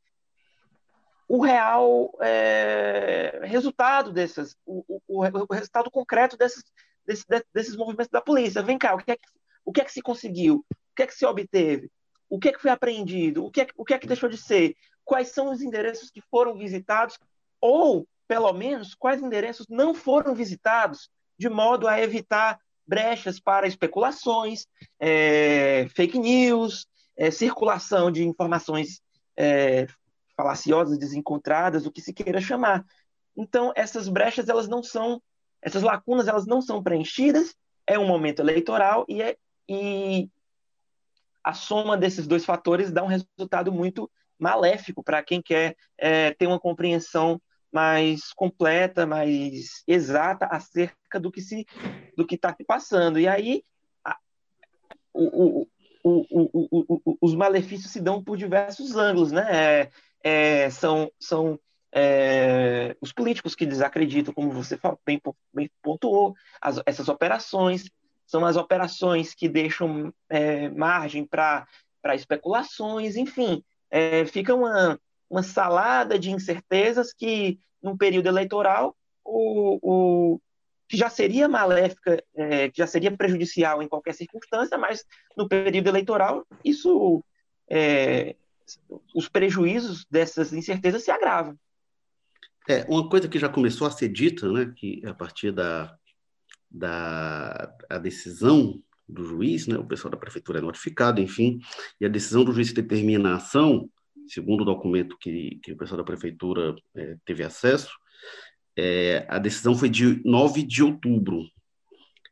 o real é, resultado dessas, o, o, o, resultado concreto desses, desses, desses movimentos da polícia. Vem cá, o que, é que, o que é que se conseguiu? O que é que se obteve? O que é que foi apreendido? O que é, o que, é que deixou de ser? Quais são os endereços que foram visitados? Ou pelo menos, quais endereços não foram visitados, de modo a evitar brechas para especulações, é, fake news, é, circulação de informações é, falaciosas, desencontradas, o que se queira chamar. Então, essas brechas, elas não são, essas lacunas, elas não são preenchidas, é um momento eleitoral e, é, e a soma desses dois fatores dá um resultado muito maléfico para quem quer é, ter uma compreensão mais completa, mais exata acerca do que se do que está se passando. E aí a, o, o, o, os malefícios se dão por diversos ângulos, né? É, é, são são é, os políticos que desacreditam, como você bem, bem pontuou, as, essas operações são as operações que deixam é, margem para especulações, enfim, é, fica uma, uma salada de incertezas que, num período eleitoral, o, o que já seria maléfica, é, que já seria prejudicial em qualquer circunstância, mas no período eleitoral, isso, é, os prejuízos dessas incertezas se agravam. É, uma coisa que já começou a ser dita, né, que a partir da, da a decisão do juiz, né, o pessoal da prefeitura é notificado, enfim, e a decisão do juiz determina a ação, segundo o documento que, que o pessoal da prefeitura é, teve acesso, é, a decisão foi de 9 de outubro,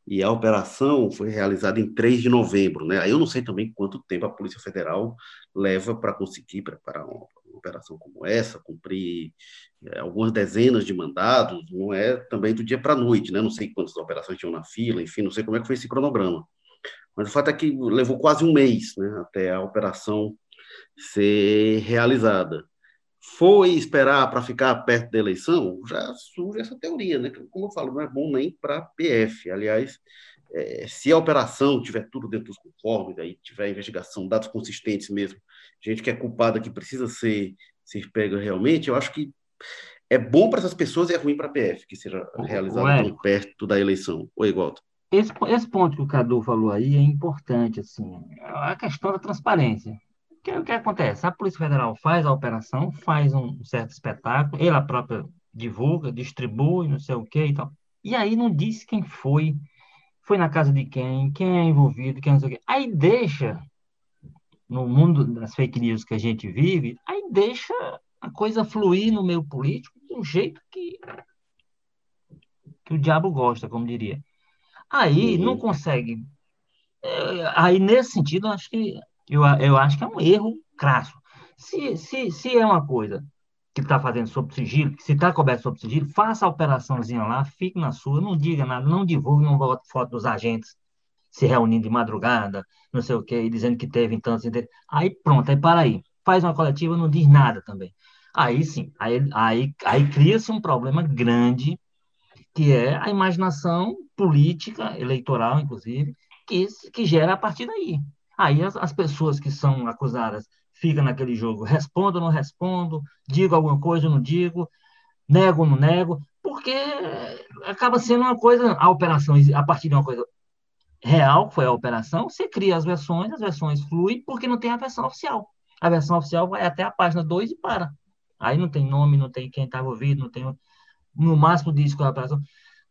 e a operação foi realizada em 3 de novembro. Né? Aí eu não sei também quanto tempo a Polícia Federal leva para conseguir preparar uma, uma, operação como essa, cumprir é, algumas dezenas de mandados, não é também do dia para a noite, né? não sei quantas operações tinham na fila, enfim, não sei como é que foi esse cronograma. Mas o fato é que levou quase um mês né, até a operação ser realizada foi esperar para ficar perto da eleição, já surge essa teoria, né? Como eu falo, não é bom nem para PF. Aliás, é, se a operação tiver tudo dentro dos conformes, aí tiver investigação, dados consistentes mesmo, gente que é culpada que precisa ser, ser pega realmente, eu acho que é bom para essas pessoas e é ruim para a PF que seja realizada tão perto da eleição. Oi, Walter. Esse, esse ponto que o Cadu falou aí é importante, assim, a questão da transparência que, o que acontece? A Polícia Federal faz a operação, faz um certo espetáculo, ela própria divulga, distribui, não sei o que e tal. E aí não diz quem foi, foi na casa de quem, quem é envolvido, quem não sei o quê. Aí deixa, no mundo das fake news que a gente vive, aí deixa a coisa fluir no meio político de um jeito que, que o diabo gosta, como diria. Aí uhum. não consegue. É, aí, nesse sentido, acho que eu, eu acho que é um erro crasso. Se, se, se é uma coisa que está fazendo sob sigilo, se está coberto sob sigilo, faça a operaçãozinha lá, fique na sua, não diga nada, não divulgue, não bote foto dos agentes se reunindo de madrugada, não sei o quê, dizendo que teve então, assim, aí pronto, aí para aí. Faz uma coletiva, não diz nada também. Aí sim, aí, aí, aí cria-se um problema grande, que é a imaginação política, eleitoral, inclusive, que, que gera a partir daí. Aí as, as pessoas que são acusadas ficam naquele jogo, respondo ou não respondo, digo alguma coisa ou não digo, nego ou não nego, porque acaba sendo uma coisa, a operação, a partir de uma coisa real, que foi a operação, você cria as versões, as versões fluem, porque não tem a versão oficial. A versão oficial vai até a página 2 e para. Aí não tem nome, não tem quem estava ouvindo, não tem. No máximo diz qual é a operação.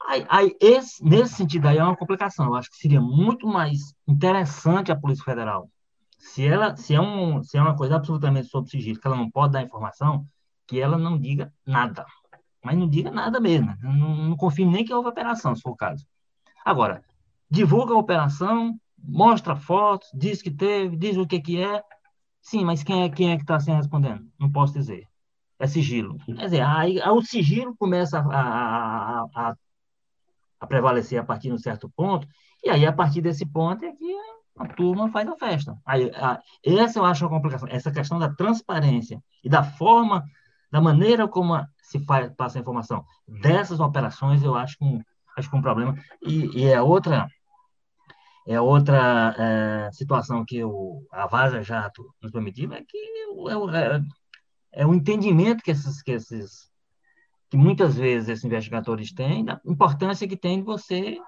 Aí, aí esse, nesse sentido aí é uma complicação. Eu acho que seria muito mais interessante a Polícia Federal, se ela se é, um, se é uma coisa absolutamente sob sigilo, que ela não pode dar informação, que ela não diga nada. Mas não diga nada mesmo. Não, não confio nem que houve operação, se for o caso. Agora, divulga a operação, mostra fotos, diz que teve, diz o que, que é. Sim, mas quem é, quem é que está sem respondendo? Não posso dizer. É sigilo. Quer dizer, aí, aí o sigilo começa a, a, a, a prevalecer a partir de um certo ponto, e aí a partir desse ponto é que a turma faz a festa. Aí, a, essa eu acho uma complicação, essa questão da transparência e da forma, da maneira como a, se faz, passa a informação dessas operações, eu acho um, acho que um problema. E, e é outra é outra é, situação que o, a Vaza Jato nos permitiu, é que é, é, é o entendimento que esses, que esses que muitas vezes esses investigadores têm, da importância que tem de você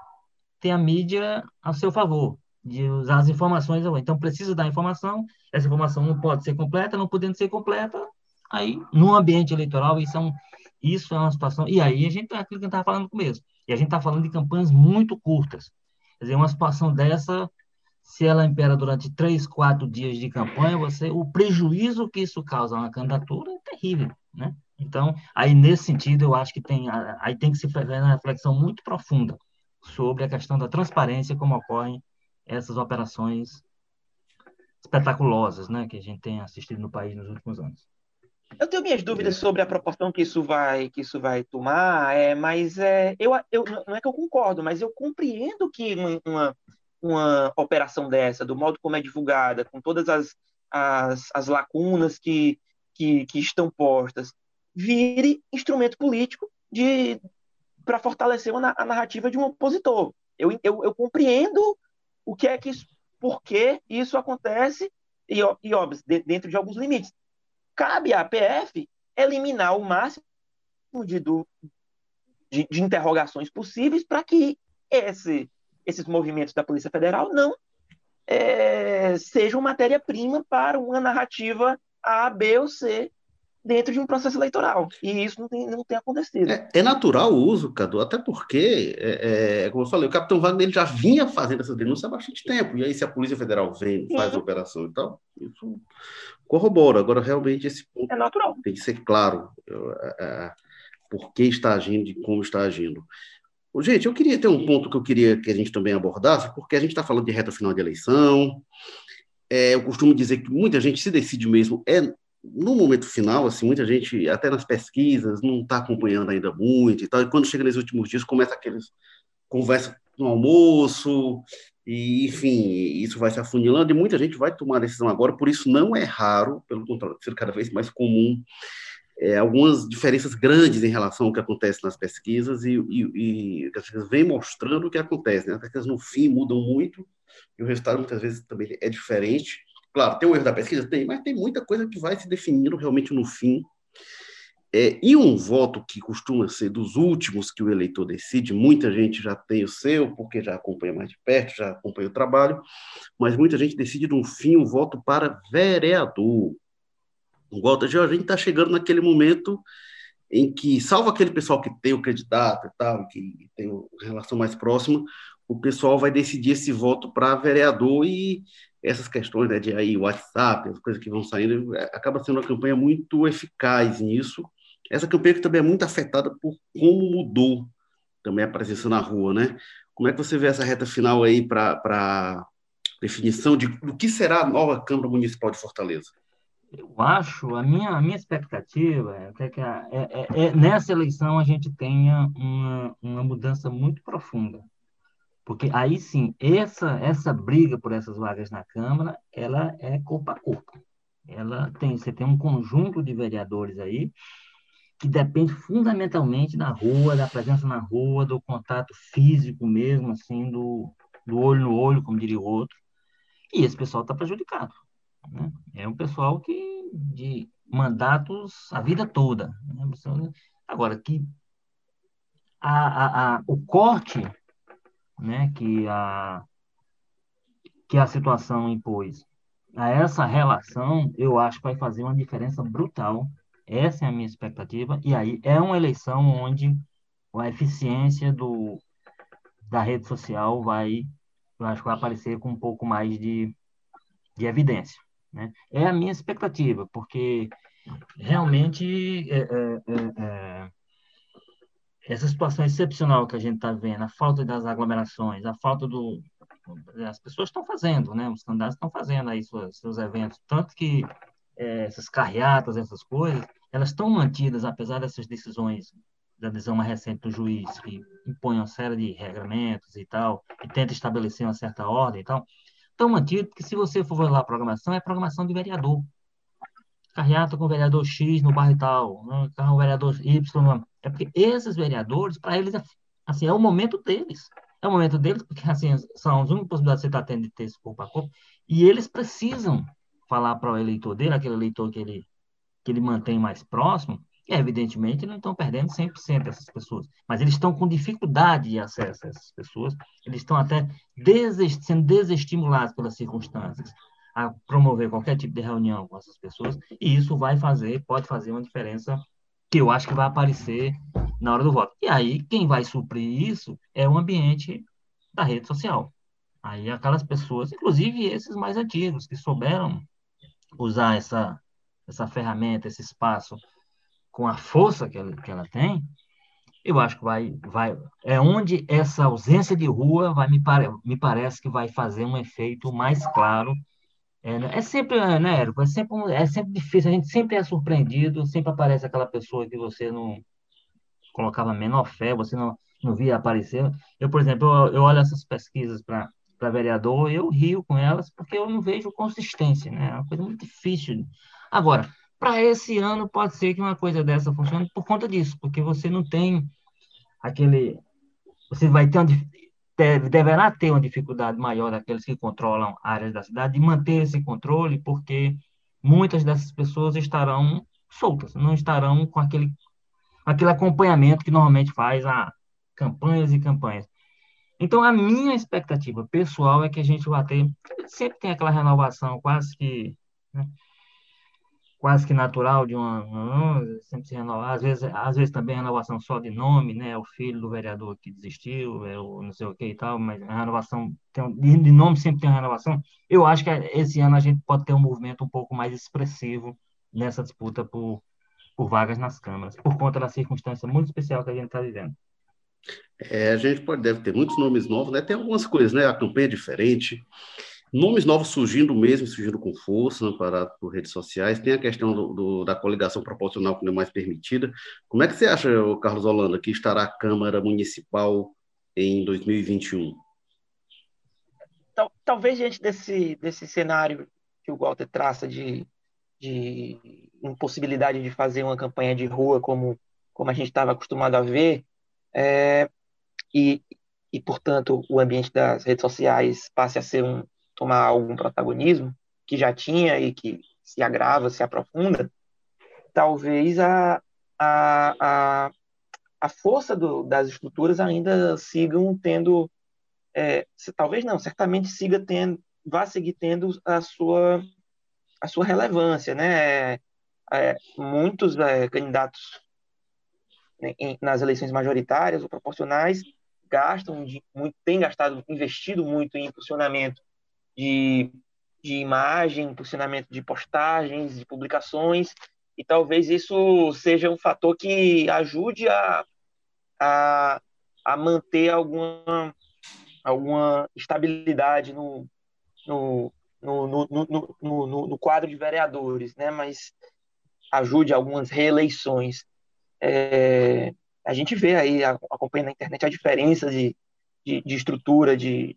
ter a mídia a seu favor, de usar as informações. Então, precisa dar informação, essa informação não pode ser completa, não podendo ser completa, aí, no ambiente eleitoral, isso é, um, isso é uma situação. E aí, a gente é aquilo que gente estava falando no começo. E a gente está falando de campanhas muito curtas. Quer dizer, uma situação dessa, se ela impera durante três, quatro dias de campanha, você, o prejuízo que isso causa a uma candidatura é terrível, né? Então, aí nesse sentido, eu acho que tem, aí tem que se fazer uma reflexão muito profunda sobre a questão da transparência, como ocorrem essas operações espetaculosas, né, que a gente tem assistido no país nos últimos anos. Eu tenho minhas dúvidas sobre a proporção que isso vai que isso vai tomar, é, mas é, eu, eu não é que eu concordo, mas eu compreendo que uma, uma, uma operação dessa, do modo como é divulgada, com todas as, as, as lacunas que, que, que estão postas, vire instrumento político de para fortalecer a narrativa de um opositor. Eu, eu, eu compreendo o que é que isso, por que isso acontece e, e óbvio, dentro de alguns limites. Cabe à PF eliminar o máximo de, de, de interrogações possíveis para que esse, esses movimentos da Polícia Federal não é, sejam matéria-prima para uma narrativa A, B ou C dentro de um processo eleitoral. E isso não tem, não tem acontecido. É, é natural o uso, Cadu, até porque, é, é, como eu falei, o capitão Wagner ele já vinha fazendo essa denúncia há bastante tempo. E aí, se a Polícia Federal vem, faz a operação e tal, isso corrobora. Agora, realmente, esse ponto é natural. tem que ser claro é, é, por que está agindo e como está agindo. Gente, eu queria ter um ponto que eu queria que a gente também abordasse, porque a gente está falando de reta final de eleição. É, eu costumo dizer que muita gente se decide mesmo é no momento final, assim, muita gente, até nas pesquisas, não está acompanhando ainda muito e tal, e quando chega nesses últimos dias, começa aqueles conversa no almoço, e, enfim, isso vai se afunilando, e muita gente vai tomar a decisão agora, por isso não é raro, pelo contrário, ser cada vez mais comum, é, algumas diferenças grandes em relação ao que acontece nas pesquisas, e, e, e as pesquisas vêm mostrando o que acontece, né? as pesquisas no fim mudam muito, e o resultado muitas vezes também é diferente, Claro, tem o erro da pesquisa? Tem, mas tem muita coisa que vai se definindo realmente no fim. É, e um voto que costuma ser dos últimos que o eleitor decide, muita gente já tem o seu, porque já acompanha mais de perto, já acompanha o trabalho, mas muita gente decide no fim um voto para vereador. Um voto, a gente está chegando naquele momento em que, salvo aquele pessoal que tem o candidato e tal, que tem uma relação mais próxima, o pessoal vai decidir esse voto para vereador e essas questões né, de aí WhatsApp, as coisas que vão saindo, é, acaba sendo uma campanha muito eficaz nisso. Essa campanha que também é muito afetada por como mudou também a presença na rua, né? Como é que você vê essa reta final aí para definição de, do que será a nova Câmara Municipal de Fortaleza? Eu acho, a minha, a minha expectativa é que é, é, é, nessa eleição a gente tenha uma, uma mudança muito profunda porque aí sim, essa, essa briga por essas vagas na Câmara, ela é corpo a corpo. Ela tem, você tem um conjunto de vereadores aí que depende fundamentalmente da rua, da presença na rua, do contato físico mesmo, assim, do, do olho no olho, como diria o outro. E esse pessoal está prejudicado. Né? É um pessoal que de mandatos a vida toda. Né? Agora, que a, a, a, o corte né, que a que a situação impôs a essa relação, eu acho que vai fazer uma diferença brutal. Essa é a minha expectativa. E aí é uma eleição onde a eficiência do, da rede social vai, eu acho que vai aparecer com um pouco mais de, de evidência. Né? É a minha expectativa, porque realmente é, é, é, é essa situação excepcional que a gente está vendo, a falta das aglomerações, a falta do. As pessoas estão fazendo, né? Os candidatos estão fazendo aí seus, seus eventos, tanto que é, essas carreatas, essas coisas, elas estão mantidas, apesar dessas decisões da decisão mais recente do juiz, que impõe uma série de regramentos e tal, e tenta estabelecer uma certa ordem e tal, estão mantidas, porque se você for lá a programação, é programação de vereador. Carreata com o vereador X no bairro tal, né? com o vereador Y é porque esses vereadores, para eles, assim, é o momento deles. É o momento deles, porque assim, são as únicas possibilidades que você está tendo de ter esse corpo a corpo, e eles precisam falar para o eleitor dele, aquele eleitor que ele, que ele mantém mais próximo, e evidentemente não estão perdendo 100% dessas pessoas, mas eles estão com dificuldade de acesso a essas pessoas, eles estão até desest, sendo desestimulados pelas circunstâncias a promover qualquer tipo de reunião com essas pessoas, e isso vai fazer, pode fazer uma diferença que eu acho que vai aparecer na hora do voto. E aí, quem vai suprir isso é o ambiente da rede social. Aí, aquelas pessoas, inclusive esses mais antigos, que souberam usar essa, essa ferramenta, esse espaço, com a força que ela, que ela tem, eu acho que vai, vai. É onde essa ausência de rua vai me, pare, me parece que vai fazer um efeito mais claro É, né? é sempre, é, né, Érico? É sempre, é sempre difícil, a gente sempre é surpreendido, sempre aparece aquela pessoa que você não colocava menor fé, você não, não via aparecer. Eu, por exemplo, eu, eu olho essas pesquisas para para vereador, eu rio com elas porque eu não vejo consistência, né? É uma coisa muito difícil. Agora, para esse ano pode ser que uma coisa dessa funcione por conta disso, porque você não tem aquele você vai ter uma, deverá ter uma dificuldade maior daqueles que controlam áreas da cidade de manter esse controle, porque muitas dessas pessoas estarão soltas, não estarão com aquele, aquele acompanhamento que normalmente faz a campanhas e campanhas. Então, a minha expectativa pessoal é que a gente vá ter, sempre tem aquela renovação quase que né, quase que natural de uma, sempre se renovar. Às vezes, às vezes também renovação só de nome, né? É o filho do vereador que desistiu, é o não sei o que e tal, mas a renovação tem, de nome sempre tem uma renovação. Eu acho que esse ano a gente pode ter um movimento um pouco mais expressivo nessa disputa por, por vagas nas câmaras, por conta da circunstância muito especial que a gente está vivendo. É, a gente pode, deve ter muitos nomes novos, né? Tem algumas coisas, né? A campanha é diferente. Nomes novos surgindo mesmo, surgindo com força, amparado por redes sociais. Tem a questão do, do, da coligação proporcional que não é mais permitida. Como é que você acha, Carlos Holanda, que estará a Câmara Municipal em 2021? Tal, talvez diante desse, desse cenário que o Walter traça de, de impossibilidade de fazer uma campanha de rua como, como a gente estava acostumado a ver, é, e, e, portanto, o ambiente das redes sociais passe a ser um, tomar algum protagonismo, que já tinha e que se agrava, se aprofunda, talvez a, a, a, a força do, das estruturas ainda sigam tendo, é, se, talvez não, certamente siga tendo, vá seguir tendo a sua, a sua relevância, né? É, muitos é, candidatos em, nas eleições majoritárias ou proporcionais gastam de, muito, têm gastado, investido muito em impulsionamento de, de imagem, posicionamento de postagens, de publicações, e talvez isso seja um fator que ajude a, a, a manter alguma, alguma estabilidade no, no, no, no, no, no, quadro de vereadores, né? mas ajude algumas reeleições. É, a gente vê aí, acompanha na internet, a diferença de, de, de estrutura, de,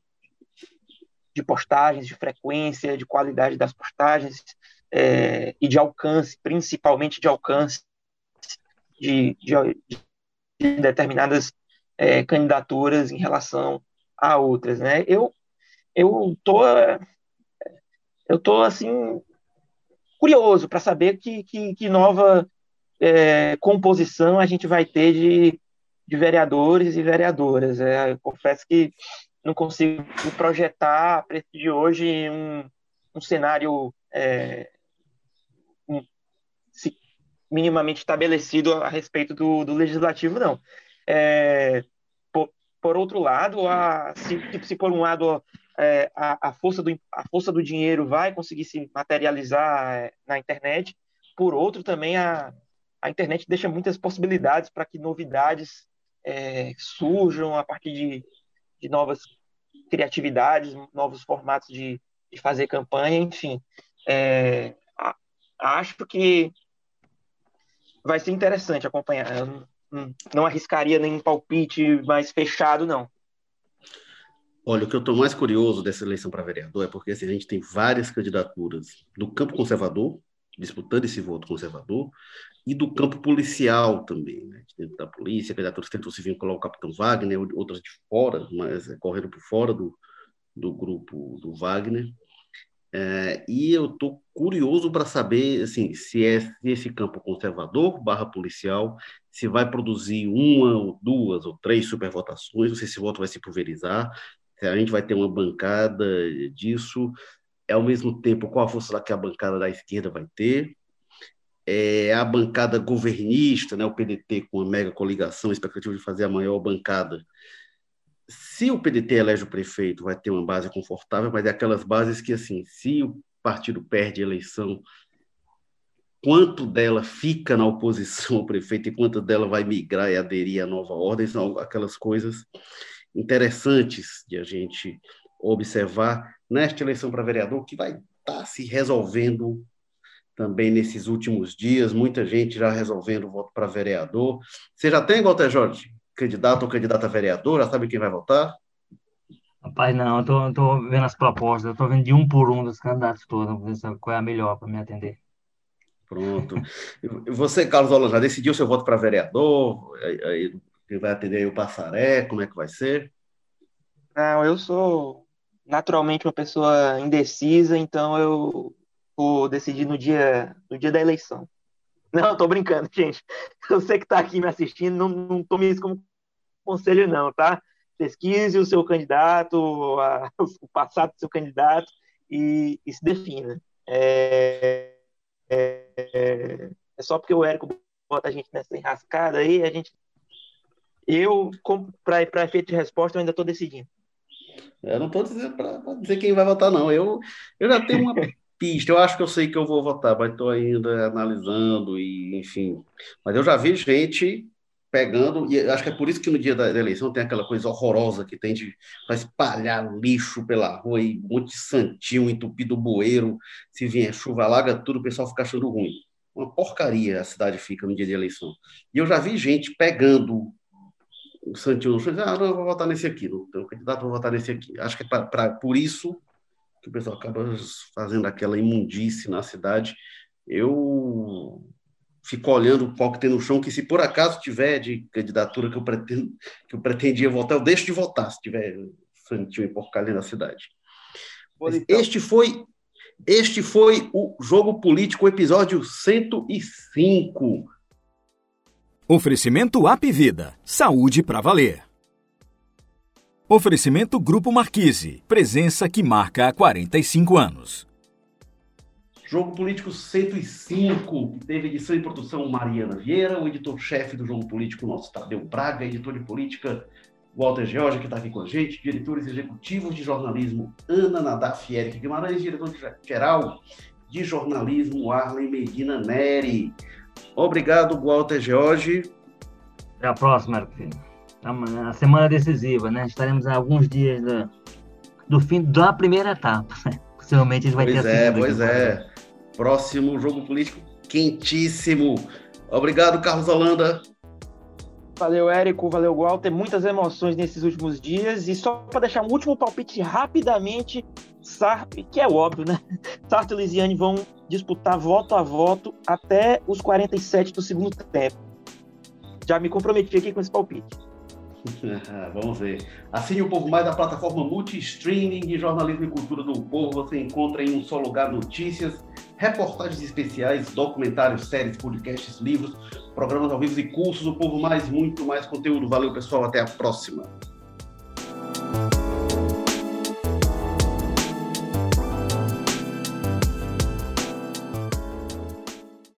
de postagens, de frequência, de qualidade das postagens é, e de alcance, principalmente de alcance de, de, de determinadas é, candidaturas em relação a outras, né? Eu eu tô eu tô assim curioso para saber que, que, que nova é, composição a gente vai ter de, de vereadores e vereadoras. É, confesso que não consigo projetar a preço de hoje um, um cenário é, um, se, minimamente estabelecido a, respeito do, do legislativo, não. É, por, por, outro lado, a, se, se por um lado é, a, a, força do, a força do dinheiro vai conseguir se materializar é, na internet, por outro também a, a internet deixa muitas possibilidades para que novidades é, surjam a partir de de novas criatividades, novos formatos de, de fazer campanha, enfim. É, acho que vai ser interessante acompanhar. Eu não, arriscaria nenhum palpite mais fechado, não. Olha, o que eu estou mais curioso dessa eleição para vereador é porque assim, a gente tem várias candidaturas do campo conservador, disputando esse voto conservador, e do campo policial também, né? dentro da polícia, candidaturas tentou se vincular o capitão Wagner, outras de fora, mas é, correndo por fora do, do grupo do Wagner. É, e eu estou curioso para saber assim, se, é, se esse campo conservador barra policial se vai produzir uma ou duas ou três supervotações, não sei se esse voto vai se pulverizar, se a gente vai ter uma bancada disso, é ao mesmo tempo qual a força que a bancada da esquerda vai ter, é a bancada governista, né, o PDT com a mega coligação, expectativa de fazer a maior bancada. Se o PDT elege o prefeito, vai ter uma base confortável, mas é aquelas bases que, assim, se o partido perde a eleição, quanto dela fica na oposição ao prefeito e quanto dela vai migrar e aderir à nova ordem, são aquelas coisas interessantes de a gente observar nesta eleição para vereador, que vai está se resolvendo também nesses últimos dias, muita gente já resolvendo o voto para vereador. Você já tem, Walter Jorge, candidato ou candidata a vereador? Já sabe quem vai votar? Rapaz, não, eu tô, tô vendo as propostas, eu tô vendo de um por um dos candidatos todos, ver qual é a melhor para me atender. Pronto. Você, Carlos Holanda, já decidiu seu voto para vereador? Aí, vai atender aí o Passaré? Como é que vai ser? Não, eu sou naturalmente uma pessoa indecisa, então eu vou decidir no dia, no dia da eleição. Não, tô brincando, gente. Sei que tá aqui me assistindo, não, não tome isso como conselho, não, tá? Pesquise o seu candidato, a, o passado do seu candidato e, e se defina. É, é, é, só porque o Érico bota a gente nessa enrascada aí, a gente. Eu, para efeito de resposta, eu ainda estou decidindo. Eu não estou dizendo para dizer quem vai votar, não. Eu, eu já tenho uma pista. Eu acho que eu sei que eu vou votar, mas estou ainda analisando e, enfim. Mas eu já vi gente pegando, e acho que é por isso que no dia da eleição tem aquela coisa horrorosa que tem de espalhar lixo pela rua e um monte de santinho entupido bueiro, se vier chuva, alaga tudo, o pessoal fica achando ruim. Uma porcaria a cidade fica no dia de eleição. E eu já vi gente pegando Santinho no chão, ah, não, eu vou votar nesse aqui, não tenho candidato, vou votar nesse aqui. Acho que é pra, pra, por isso que o pessoal acaba fazendo aquela imundície na cidade. Eu fico olhando o pau que tem no chão, que se por acaso tiver de candidatura que eu, pretendo, que eu pretendia votar, eu deixo de votar, se tiver Santinho e porcaria na cidade. Então. Este foi este foi o Jogo Político, episódio 105. Oferecimento App Vida. Saúde para valer. Oferecimento Grupo Marquise. Presença que marca há 45 anos. Jogo Político 105, que teve edição e produção Mariana Vieira, o editor-chefe do Jogo Político, nosso Tadeu Braga, editor de política Walter George, que está aqui com a gente, diretores executivos de jornalismo Ana Nadaf Eric Guimarães, diretor-geral de jornalismo Arlen Medina Neri. Obrigado, Walter George. Até a próxima, A semana decisiva, né? Estaremos a alguns dias do, do fim da primeira etapa. Possivelmente a gente vai pois ter é, Pois é, Próximo jogo político quentíssimo. Obrigado, Carlos Holanda. Valeu, Érico. Valeu, Walter. Muitas emoções nesses últimos dias. E só para deixar um último palpite rapidamente, Sarp, que é óbvio, né? Sarto e Lisiane vão disputar voto a voto até os 47 do segundo tempo. Já me comprometi aqui com esse palpite. Vamos ver. Assine o Povo Mais da plataforma multi-streaming de jornalismo e cultura do povo. Você encontra em um só lugar notícias, reportagens especiais, documentários, séries, podcasts, livros, programas ao vivo e cursos. O Povo Mais, muito mais conteúdo. Valeu, pessoal. Até a próxima.